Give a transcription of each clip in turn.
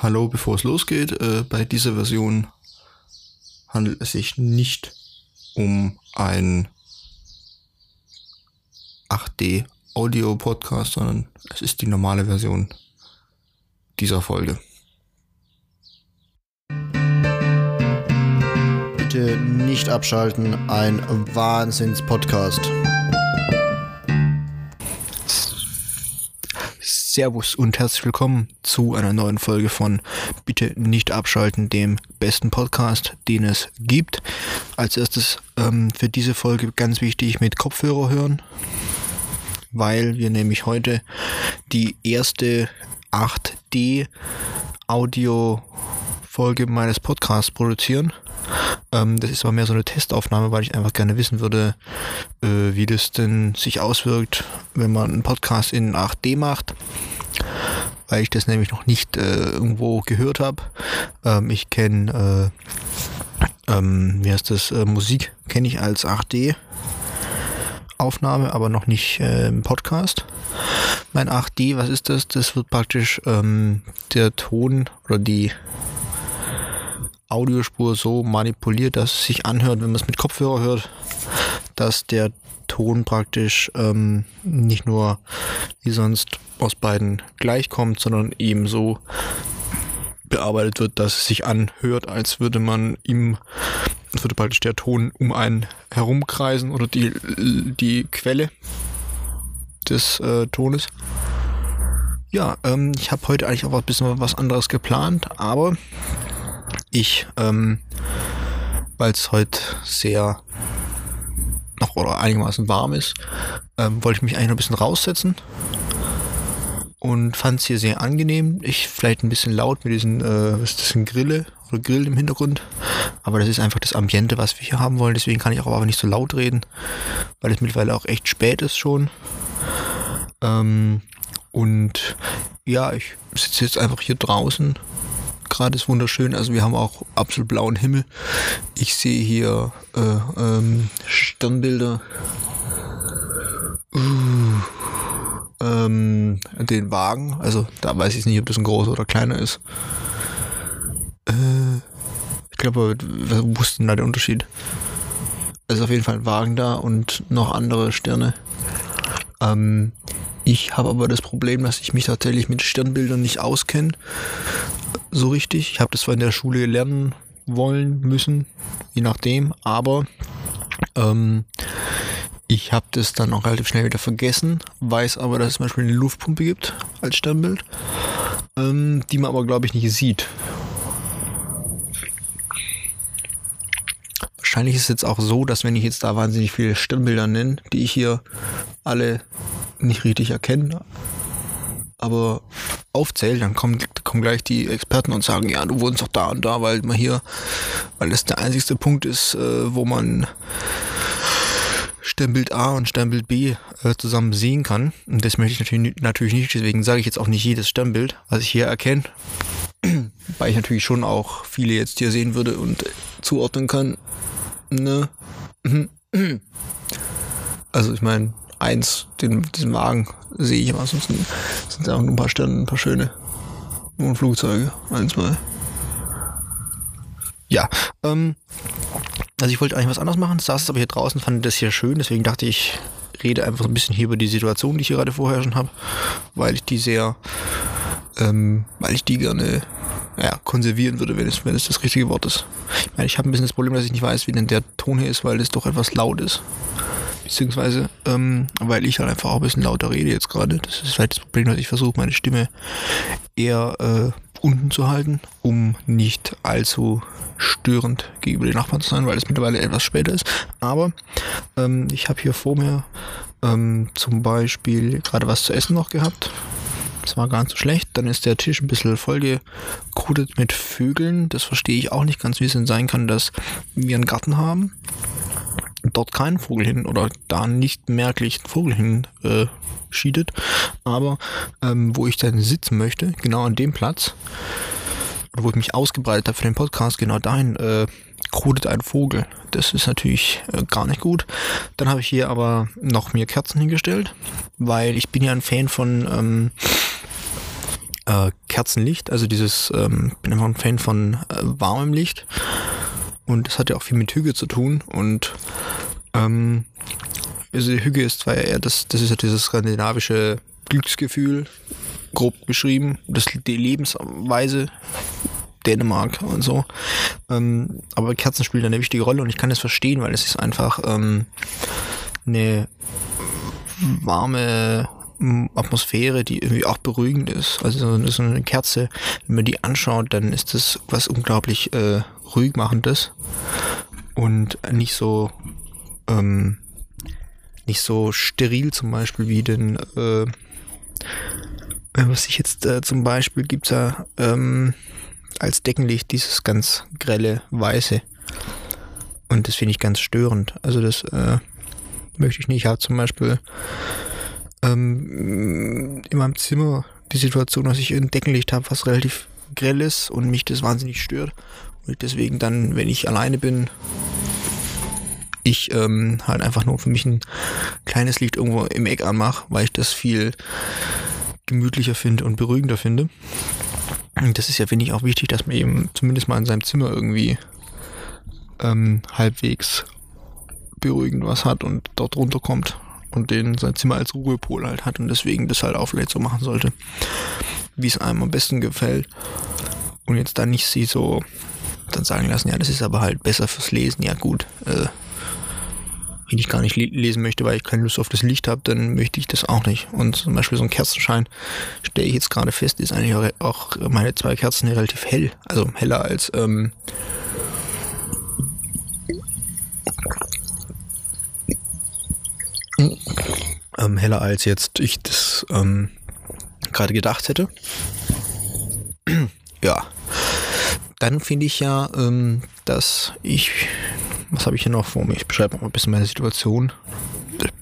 Hallo, bevor es losgeht, äh, bei dieser Version handelt es sich nicht um ein 8D Audio Podcast, sondern es ist die normale Version dieser Folge. Bitte nicht abschalten, ein Wahnsinns-Podcast. Servus und herzlich willkommen zu einer neuen Folge von Bitte nicht abschalten, dem besten Podcast, den es gibt. Als erstes ähm, für diese Folge ganz wichtig mit Kopfhörer hören, weil wir nämlich heute die erste 8D Audio Folge meines Podcasts produzieren. Ähm, das ist aber mehr so eine Testaufnahme, weil ich einfach gerne wissen würde, äh, wie das denn sich auswirkt, wenn man einen Podcast in 8D macht. Weil ich das nämlich noch nicht äh, irgendwo gehört habe. Ähm, ich kenne, äh, ähm, wie heißt das, äh, Musik kenne ich als 8D. Aufnahme, aber noch nicht äh, im Podcast. Mein 8D, was ist das? Das wird praktisch ähm, der Ton oder die Audiospur so manipuliert, dass es sich anhört, wenn man es mit Kopfhörer hört, dass der Ton praktisch ähm, nicht nur wie sonst aus beiden gleich kommt, sondern eben so bearbeitet wird, dass es sich anhört, als würde man ihm, als würde praktisch der Ton um einen herumkreisen oder die, die Quelle des äh, Tones. Ja, ähm, ich habe heute eigentlich auch ein bisschen was anderes geplant, aber ich, ähm, weil es heute sehr noch oder einigermaßen warm ist, ähm, wollte ich mich eigentlich noch ein bisschen raussetzen und fand es hier sehr angenehm. Ich vielleicht ein bisschen laut mit diesen, äh, was ist das, ein Grille oder Grill im Hintergrund, aber das ist einfach das Ambiente, was wir hier haben wollen. Deswegen kann ich auch aber nicht so laut reden, weil es mittlerweile auch echt spät ist schon. Ähm, und ja, ich sitze jetzt einfach hier draußen gerade ist wunderschön. Also wir haben auch absolut blauen Himmel. Ich sehe hier äh, ähm, Sternbilder. Uh, ähm, den Wagen. Also da weiß ich nicht, ob das ein großer oder kleiner ist. Äh, ich glaube, ist denn da der Unterschied? Es ist auf jeden Fall ein Wagen da und noch andere Sterne. Ähm, ich habe aber das Problem, dass ich mich tatsächlich mit Sternbildern nicht auskenne so richtig. Ich habe das zwar in der Schule lernen wollen, müssen, je nachdem, aber ähm, ich habe das dann auch relativ schnell wieder vergessen, weiß aber, dass es zum Beispiel eine Luftpumpe gibt als Sternbild, ähm, die man aber, glaube ich, nicht sieht. Wahrscheinlich ist es jetzt auch so, dass wenn ich jetzt da wahnsinnig viele Sternbilder nenne, die ich hier alle nicht richtig erkenne, aber aufzählt, dann kommen, kommen gleich die Experten und sagen, ja, du wohnst doch da und da, weil man hier, weil das der einzigste Punkt ist, äh, wo man Sternbild A und Sternbild B äh, zusammen sehen kann. Und das möchte ich natürlich, natürlich nicht, deswegen sage ich jetzt auch nicht jedes Sternbild, was ich hier erkenne, weil ich natürlich schon auch viele jetzt hier sehen würde und zuordnen kann. Ne? Also ich meine, eins, den, diesen Wagen sehe ich, aber ansonsten sind es auch nur ein paar Sterne, ein paar schöne. Und Flugzeuge, ein, zwei. Ja, ähm, also ich wollte eigentlich was anderes machen, saß es aber hier draußen, fand das hier schön, deswegen dachte ich, rede einfach ein bisschen hier über die Situation, die ich hier gerade vorher schon habe, weil ich die sehr, ähm, weil ich die gerne ja, konservieren würde, wenn es, wenn es das richtige Wort ist. Ich meine, ich habe ein bisschen das Problem, dass ich nicht weiß, wie denn der Ton hier ist, weil es doch etwas laut ist beziehungsweise ähm, weil ich halt einfach auch ein bisschen lauter rede jetzt gerade. Das ist vielleicht das Problem, dass ich versuche, meine Stimme eher äh, unten zu halten, um nicht allzu störend gegenüber den Nachbarn zu sein, weil es mittlerweile etwas später ist. Aber ähm, ich habe hier vor mir ähm, zum Beispiel gerade was zu essen noch gehabt. Das war gar nicht so schlecht. Dann ist der Tisch ein bisschen vollgekrudet mit Vögeln. Das verstehe ich auch nicht ganz, wie es denn sein kann, dass wir einen Garten haben dort keinen Vogel hin oder da nicht merklich ein Vogel hin äh, schiedet. Aber ähm, wo ich dann sitzen möchte, genau an dem Platz, wo ich mich ausgebreitet habe für den Podcast, genau dahin äh, krudet ein Vogel. Das ist natürlich äh, gar nicht gut. Dann habe ich hier aber noch mir Kerzen hingestellt, weil ich bin ja ein Fan von ähm, äh, Kerzenlicht, also dieses, ähm, bin einfach ein Fan von äh, warmem Licht und das hat ja auch viel mit Hüge zu tun und ähm, also Hüge ist zwar eher das, das ist ja dieses skandinavische Glücksgefühl, grob beschrieben, das, die Lebensweise Dänemark und so. Ähm, aber Kerzen spielen eine wichtige Rolle und ich kann das verstehen, weil es ist einfach ähm, eine warme Atmosphäre, die irgendwie auch beruhigend ist. Also so eine Kerze, wenn man die anschaut, dann ist das was unglaublich äh, ruhig machendes und nicht so ähm, nicht so steril zum Beispiel wie den äh, was ich jetzt äh, zum Beispiel gibt's ja ähm, als Deckenlicht dieses ganz grelle Weiße. Und das finde ich ganz störend. Also das äh, möchte ich nicht. Ich habe zum Beispiel ähm, in meinem Zimmer die Situation, dass ich ein Deckenlicht habe, was relativ grell ist und mich das wahnsinnig stört. Und deswegen dann, wenn ich alleine bin, ich ähm, halt einfach nur für mich ein kleines Licht irgendwo im Eck anmache, weil ich das viel gemütlicher finde und beruhigender finde. Das ist ja, finde ich, auch wichtig, dass man eben zumindest mal in seinem Zimmer irgendwie ähm, halbwegs beruhigend was hat und dort runterkommt und den sein Zimmer als Ruhepol halt hat und deswegen das halt auch vielleicht so machen sollte, wie es einem am besten gefällt. Und jetzt dann nicht sie so dann sagen lassen, ja, das ist aber halt besser fürs Lesen, ja gut, äh, wenn ich gar nicht lesen möchte, weil ich keine Lust auf das Licht habe, dann möchte ich das auch nicht. Und zum Beispiel so ein Kerzenschein, stelle ich jetzt gerade fest, ist eigentlich auch meine zwei Kerzen relativ hell. Also heller als ähm, ähm, heller als jetzt ich das ähm, gerade gedacht hätte. ja. Dann finde ich ja, ähm, dass ich was habe ich hier noch vor mir? Ich beschreibe mal ein bisschen meine Situation.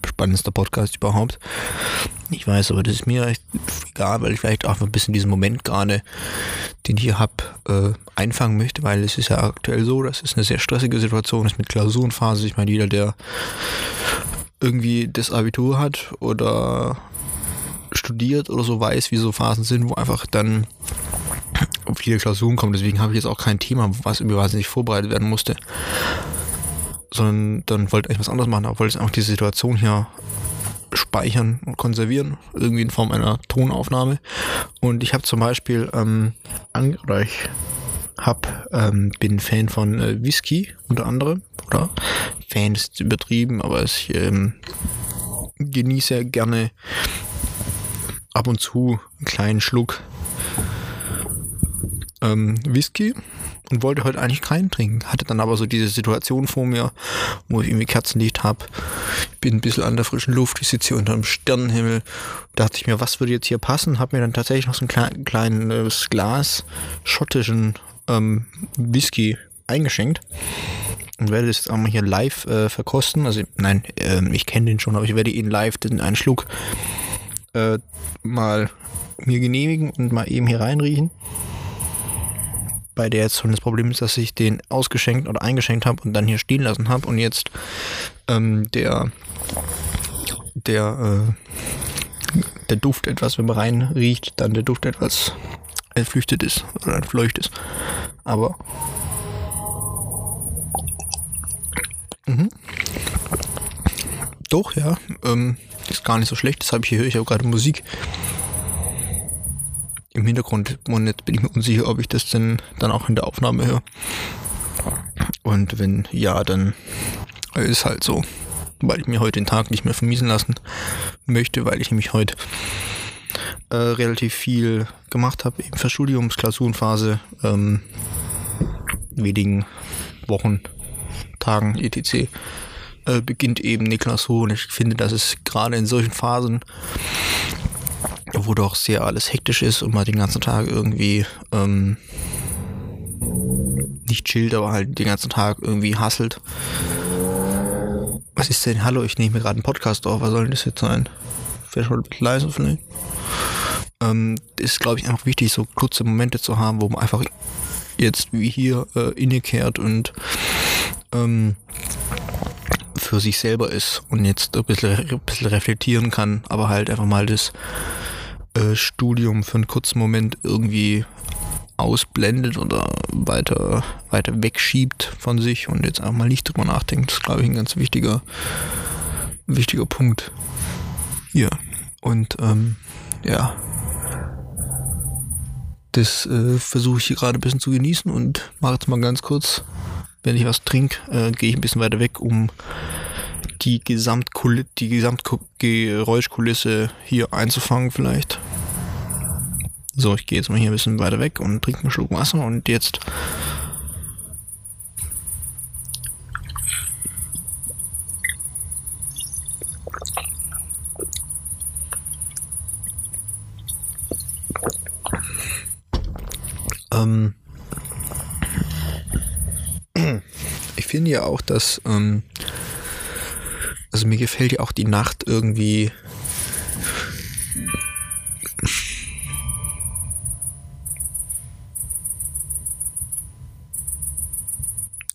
Spannendster Podcast überhaupt. Ich weiß, aber das ist mir egal, weil ich vielleicht auch ein bisschen diesen Moment gerade, den ich hier habe, äh, einfangen möchte, weil es ist ja aktuell so, dass es eine sehr stressige Situation ist mit Klausurenphase. Ich meine, jeder, der irgendwie das Abitur hat oder studiert oder so weiß, wie so Phasen sind, wo einfach dann viele Klausuren kommen. Deswegen habe ich jetzt auch kein Thema, was irgendwie wahnsinnig vorbereitet werden musste sondern dann wollte ich was anderes machen, aber wollte einfach diese Situation hier speichern und konservieren, irgendwie in Form einer Tonaufnahme. Und ich habe zum Beispiel, ähm, oder ich hab, ähm, bin Fan von äh, Whisky unter anderem, oder Fan ist übertrieben, aber ich ähm, genieße gerne ab und zu einen kleinen Schluck ähm, Whisky und wollte heute eigentlich keinen trinken. Hatte dann aber so diese Situation vor mir, wo ich irgendwie Kerzenlicht habe. Ich bin ein bisschen an der frischen Luft, ich sitze hier unter dem Sternenhimmel. Da dachte ich mir, was würde jetzt hier passen? Habe mir dann tatsächlich noch so ein klein, kleines Glas schottischen ähm, Whisky eingeschenkt und werde das jetzt auch mal hier live äh, verkosten. Also nein, äh, ich kenne den schon, aber ich werde ihn live den einen Schluck äh, mal mir genehmigen und mal eben hier reinriechen bei der jetzt schon das Problem ist, dass ich den ausgeschenkt oder eingeschenkt habe und dann hier stehen lassen habe und jetzt ähm, der der äh, der Duft etwas, wenn man rein riecht, dann der Duft etwas entflüchtet ist oder entfleucht ist. Aber doch, ja, ähm, ist gar nicht so schlecht. Das habe ich hier, ich habe gerade Musik im Hintergrund und jetzt bin ich mir unsicher, ob ich das denn dann auch in der Aufnahme höre. Und wenn ja, dann ist halt so, weil ich mir heute den Tag nicht mehr vermiesen lassen möchte, weil ich nämlich heute äh, relativ viel gemacht habe, eben für Studiumsklausurenphase, ähm, wenigen Wochen, Tagen, etc. Äh, beginnt eben Klausur und ich finde, dass es gerade in solchen Phasen wo doch sehr alles hektisch ist und man den ganzen Tag irgendwie ähm, nicht chillt, aber halt den ganzen Tag irgendwie hasselt. Was ist denn? Hallo, ich nehme mir gerade einen Podcast auf. Was soll denn das jetzt sein? Vielleicht mal ein bisschen leiser vielleicht. Ähm, ist, glaube ich, einfach wichtig, so kurze Momente zu haben, wo man einfach jetzt wie hier äh, innekehrt und ähm, für sich selber ist und jetzt ein bisschen, ein bisschen reflektieren kann, aber halt einfach mal das äh, Studium für einen kurzen Moment irgendwie ausblendet oder weiter, weiter wegschiebt von sich und jetzt einfach mal nicht drüber nachdenkt. Das ist, glaube ich, ein ganz wichtiger, wichtiger Punkt hier. Und ähm, ja, das äh, versuche ich hier gerade ein bisschen zu genießen und mache jetzt mal ganz kurz, wenn ich was trinke, äh, gehe ich ein bisschen weiter weg, um die Gesamtkulisse, die Gesamtgeräuschkulisse hier einzufangen vielleicht. So, ich gehe jetzt mal hier ein bisschen weiter weg und trinke einen Schluck Wasser und jetzt ähm, ich finde ja auch, dass ähm, also mir gefällt ja auch die Nacht irgendwie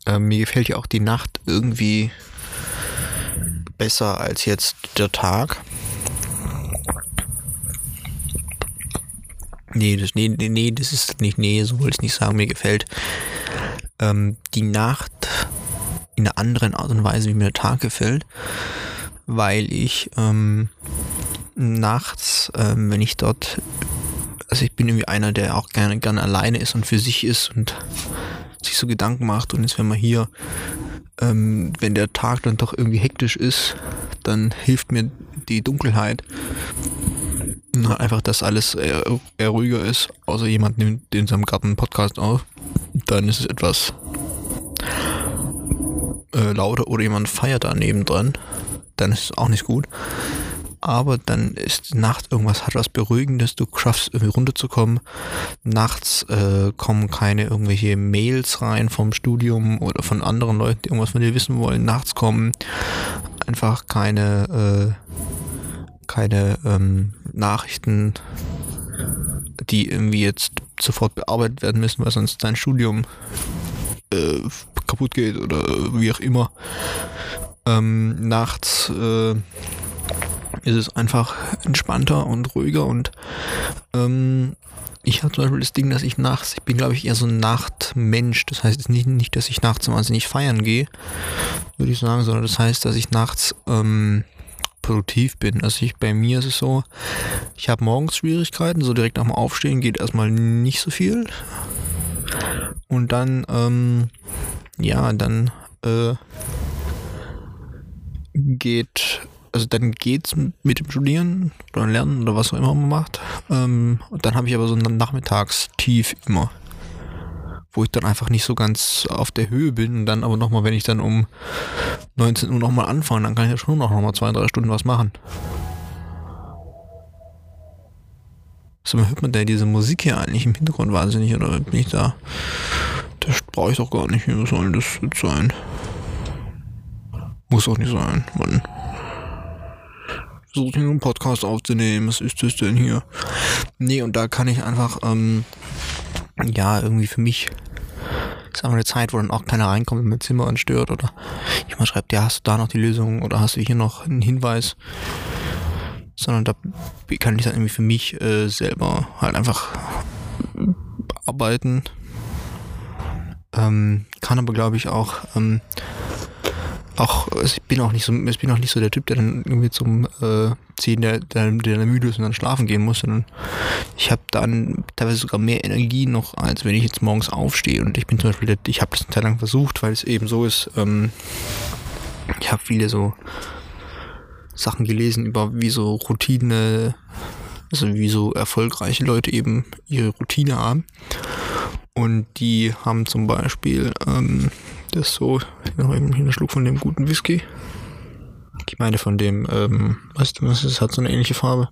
Ähm, mir gefällt ja auch die Nacht irgendwie besser als jetzt der Tag. Nee, das, nee, nee, das ist nicht, nee, so wollte ich nicht sagen, mir gefällt ähm, die Nacht in einer anderen Art und Weise, wie mir der Tag gefällt, weil ich ähm, nachts, ähm, wenn ich dort, also ich bin irgendwie einer, der auch gerne, gerne alleine ist und für sich ist und sich so Gedanken macht und jetzt wenn man hier, ähm, wenn der Tag dann doch irgendwie hektisch ist, dann hilft mir die Dunkelheit. Na, einfach, dass alles eher, eher ruhiger ist, außer jemand nimmt in seinem Garten einen Podcast auf. Dann ist es etwas äh, lauter oder jemand feiert daneben dran. Dann ist es auch nicht gut aber dann ist Nacht irgendwas hat was Beruhigendes, du schaffst irgendwie runterzukommen. Nachts äh, kommen keine irgendwelche Mails rein vom Studium oder von anderen Leuten, die irgendwas von dir wissen wollen. Nachts kommen einfach keine, äh, keine ähm, Nachrichten, die irgendwie jetzt sofort bearbeitet werden müssen, weil sonst dein Studium äh, kaputt geht oder wie auch immer. Ähm, nachts äh, ist es einfach entspannter und ruhiger und ähm, ich habe zum Beispiel das Ding, dass ich nachts, ich bin glaube ich eher so ein Nachtmensch. Das heißt nicht, nicht, dass ich nachts wahnsinnig feiern gehe, würde ich sagen, sondern das heißt, dass ich nachts ähm, produktiv bin. Also ich, bei mir ist es so, ich habe morgens Schwierigkeiten, so direkt nach dem Aufstehen geht erstmal nicht so viel. Und dann, ähm, ja, dann äh, geht also dann geht's mit dem Studieren oder Lernen oder was auch immer man macht. Ähm, und dann habe ich aber so ein Nachmittagstief immer, wo ich dann einfach nicht so ganz auf der Höhe bin und dann aber nochmal, wenn ich dann um 19 Uhr nochmal anfange, dann kann ich ja schon noch mal zwei, drei Stunden was machen. So, hört man da diese Musik hier eigentlich im Hintergrund wahnsinnig oder bin ich da? Das brauche ich doch gar nicht. Was soll das jetzt sein? Muss auch nicht sein, Mann versucht hier einen Podcast aufzunehmen. Was ist das denn hier? Nee, und da kann ich einfach, ähm, ja, irgendwie für mich ist einfach eine Zeit, wo dann auch keiner reinkommt und mein Zimmer anstört oder jemand schreibt, ja, hast du da noch die Lösung oder hast du hier noch einen Hinweis? Sondern da kann ich dann irgendwie für mich äh, selber halt einfach arbeiten. Ähm, kann aber glaube ich auch ähm, auch, also ich bin auch nicht so, ich bin auch nicht so der Typ, der dann irgendwie zum äh, 10, der, der, der müde ist und dann schlafen gehen muss, sondern ich habe dann teilweise sogar mehr Energie noch, als wenn ich jetzt morgens aufstehe. Und ich bin zum Beispiel, der, ich habe das eine Zeit lang versucht, weil es eben so ist, ähm, ich habe viele so Sachen gelesen über wie so Routine, also wie so erfolgreiche Leute eben ihre Routine haben. Und die haben zum Beispiel ähm, das so, noch eben einen Schluck von dem guten Whisky. Ich meine von dem, ähm, du was, es hat so eine ähnliche Farbe.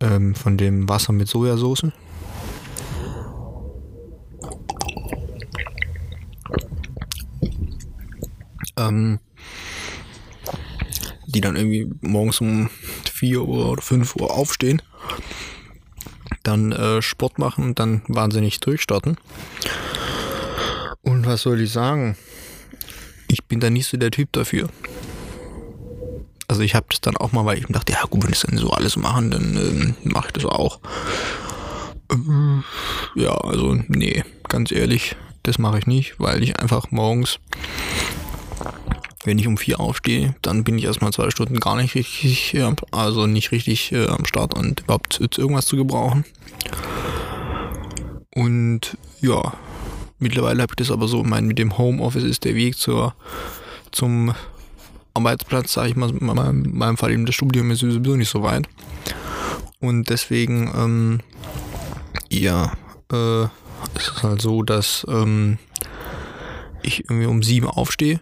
Ähm, von dem Wasser mit Sojasauce. Ähm, die dann irgendwie morgens um 4 Uhr oder 5 Uhr aufstehen dann äh, Sport machen dann wahnsinnig durchstarten. Und was soll ich sagen? Ich bin da nicht so der Typ dafür. Also ich habe das dann auch mal, weil ich mir dachte, ja gut, wenn das dann so alles machen, dann ähm, mache ich das auch. Ähm, ja, also nee, ganz ehrlich, das mache ich nicht, weil ich einfach morgens, wenn ich um vier aufstehe, dann bin ich erstmal zwei Stunden gar nicht richtig, äh, also nicht richtig äh, am Start und überhaupt irgendwas zu gebrauchen. Und ja, mittlerweile habe ich das aber so, mein, mit dem Homeoffice ist der Weg zur, zum Arbeitsplatz, sage ich mal, in meinem Fall eben das Studium ist sowieso nicht so weit. Und deswegen, ähm, ja, äh, es ist halt so, dass ähm, ich irgendwie um sieben aufstehe.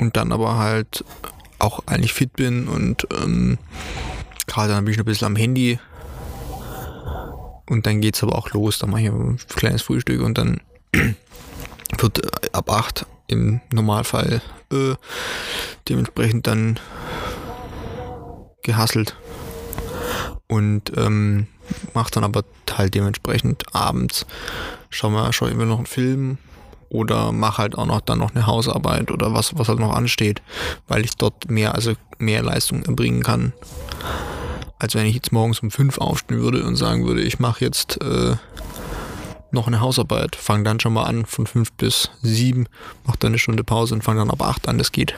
Und dann aber halt auch eigentlich fit bin und ähm, gerade dann bin ich noch ein bisschen am Handy. Und dann geht es aber auch los. Dann mache ich ein kleines Frühstück und dann wird äh, ab 8 im Normalfall äh, dementsprechend dann gehasselt und ähm, macht dann aber halt dementsprechend abends schau mal schau ich noch einen Film oder mach halt auch noch dann noch eine Hausarbeit oder was was halt noch ansteht, weil ich dort mehr also mehr Leistung erbringen kann, als wenn ich jetzt morgens um fünf aufstehen würde und sagen würde, ich mache jetzt äh, noch eine Hausarbeit, fange dann schon mal an von fünf bis sieben, mache dann eine Stunde Pause und fange dann ab acht an. Das geht.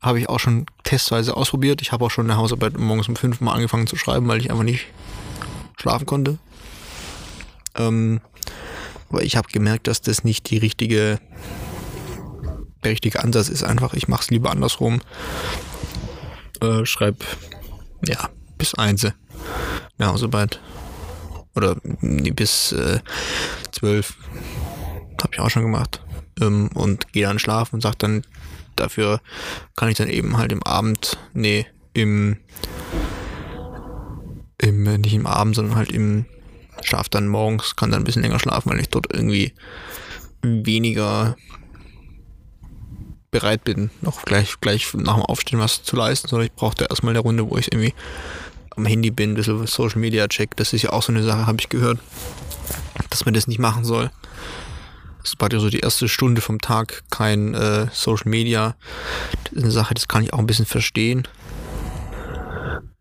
Habe ich auch schon testweise ausprobiert. Ich habe auch schon eine Hausarbeit morgens um fünf mal angefangen zu schreiben, weil ich einfach nicht schlafen konnte. Ähm, aber ich habe gemerkt, dass das nicht die richtige, der richtige Ansatz ist. Einfach, ich mache es lieber andersrum. Äh, schreib, ja, bis eins eine Hausarbeit oder bis äh, zwölf. Habe ich auch schon gemacht. Ähm, und gehe dann schlafen und sage dann, dafür kann ich dann eben halt im Abend, nee, im, im nicht im Abend, sondern halt im Schlaf dann morgens, kann dann ein bisschen länger schlafen, weil ich dort irgendwie weniger bereit bin, noch gleich, gleich nach dem Aufstehen was zu leisten, sondern ich brauchte erstmal eine Runde, wo ich irgendwie am Handy bin, ein bisschen Social Media check. Das ist ja auch so eine Sache, habe ich gehört, dass man das nicht machen soll. Das war ja so die erste Stunde vom Tag kein äh, Social Media. Das ist eine Sache, das kann ich auch ein bisschen verstehen.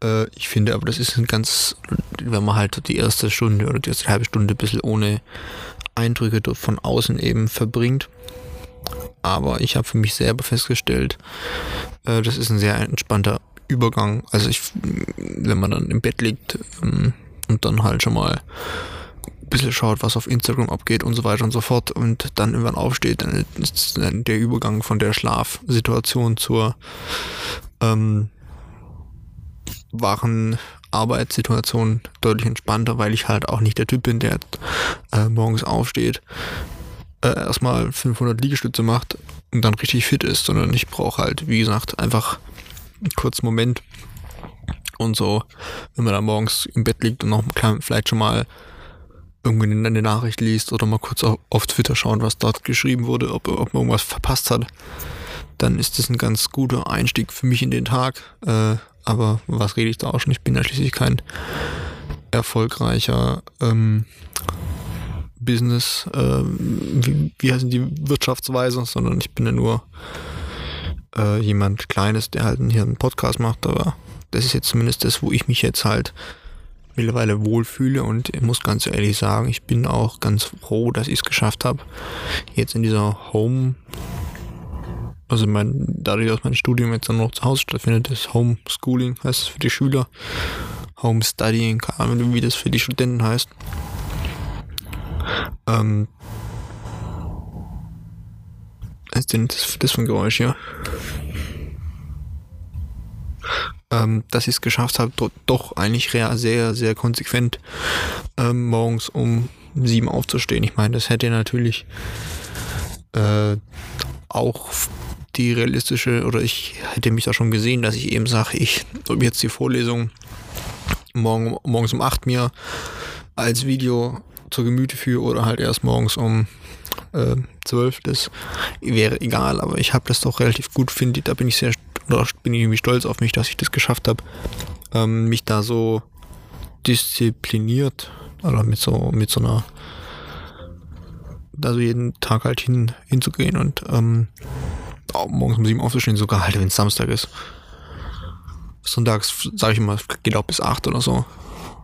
Äh, ich finde aber, das ist ein ganz, wenn man halt die erste Stunde oder die erste halbe Stunde ein bisschen ohne Eindrücke von außen eben verbringt. Aber ich habe für mich selber festgestellt, äh, das ist ein sehr entspannter Übergang. Also ich, wenn man dann im Bett liegt ähm, und dann halt schon mal ein bisschen schaut, was auf Instagram abgeht und so weiter und so fort und dann irgendwann aufsteht, dann ist der Übergang von der Schlafsituation zur ähm, wachen Arbeitssituation deutlich entspannter, weil ich halt auch nicht der Typ bin, der äh, morgens aufsteht, äh, erstmal 500 Liegestütze macht und dann richtig fit ist, sondern ich brauche halt, wie gesagt, einfach kurzen Moment. Und so, wenn man da morgens im Bett liegt und noch vielleicht schon mal irgendwie eine Nachricht liest oder mal kurz auf Twitter schauen, was dort geschrieben wurde, ob, ob man irgendwas verpasst hat, dann ist das ein ganz guter Einstieg für mich in den Tag. Äh, aber was rede ich da auch schon? Ich bin ja schließlich kein erfolgreicher ähm, Business, äh, wie, wie heißen die Wirtschaftsweise, sondern ich bin ja nur äh, jemand Kleines, der halt hier einen Podcast macht, aber das ist jetzt zumindest das, wo ich mich jetzt halt mittlerweile wohlfühle und ich muss ganz ehrlich sagen, ich bin auch ganz froh, dass ich es geschafft habe, jetzt in dieser Home, also mein, dadurch, dass mein Studium jetzt dann noch zu Hause stattfindet, das Homeschooling heißt es für die Schüler, Homestudying, keine Ahnung, wie das für die Studenten heißt. Ähm, was ist denn das, das für ein Geräusch hier? Ähm, dass ich es geschafft habe, do, doch eigentlich sehr, sehr konsequent ähm, morgens um sieben aufzustehen. Ich meine, das hätte natürlich äh, auch die realistische, oder ich hätte mich da schon gesehen, dass ich eben sage, ich, ob jetzt die Vorlesung morgen, morgens um acht mir als Video zur Gemüte führe oder halt erst morgens um äh, 12, das wäre egal, aber ich habe das doch relativ gut, finde da bin ich sehr, oder bin ich irgendwie stolz auf mich, dass ich das geschafft habe, ähm, mich da so diszipliniert oder mit so, mit so einer, da so jeden Tag halt hin, hinzugehen und ähm, morgens um sieben aufzustehen, sogar halt, wenn es Samstag ist. Sonntags, sage ich mal, geht auch bis acht oder so.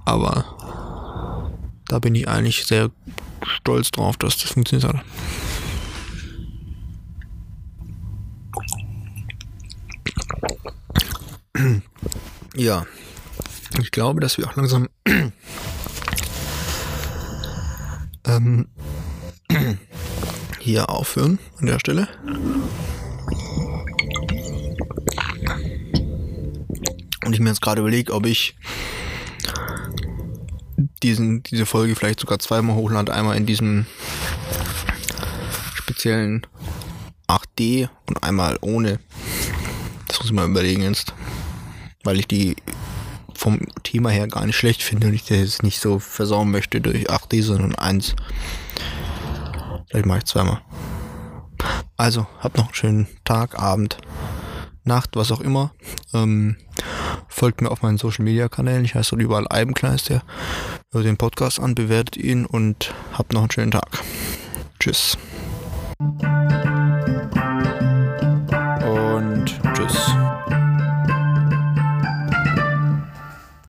Aber da bin ich eigentlich sehr stolz drauf, dass das funktioniert hat. Ja, ich glaube, dass wir auch langsam ähm, hier aufhören an der Stelle. Und ich mir jetzt gerade überlege, ob ich diesen, diese Folge vielleicht sogar zweimal hochlade. Einmal in diesem speziellen 8D und einmal ohne. Das muss ich mal überlegen jetzt. Weil ich die vom Thema her gar nicht schlecht finde und ich das jetzt nicht so versauen möchte durch 8D, sondern eins. Vielleicht mache ich zweimal. Also, habt noch einen schönen Tag, Abend, Nacht, was auch immer. Ähm, folgt mir auf meinen Social Media Kanälen. Ich heiße dort überall Eibenklein der. Hört den Podcast an, bewertet ihn und habt noch einen schönen Tag. Tschüss.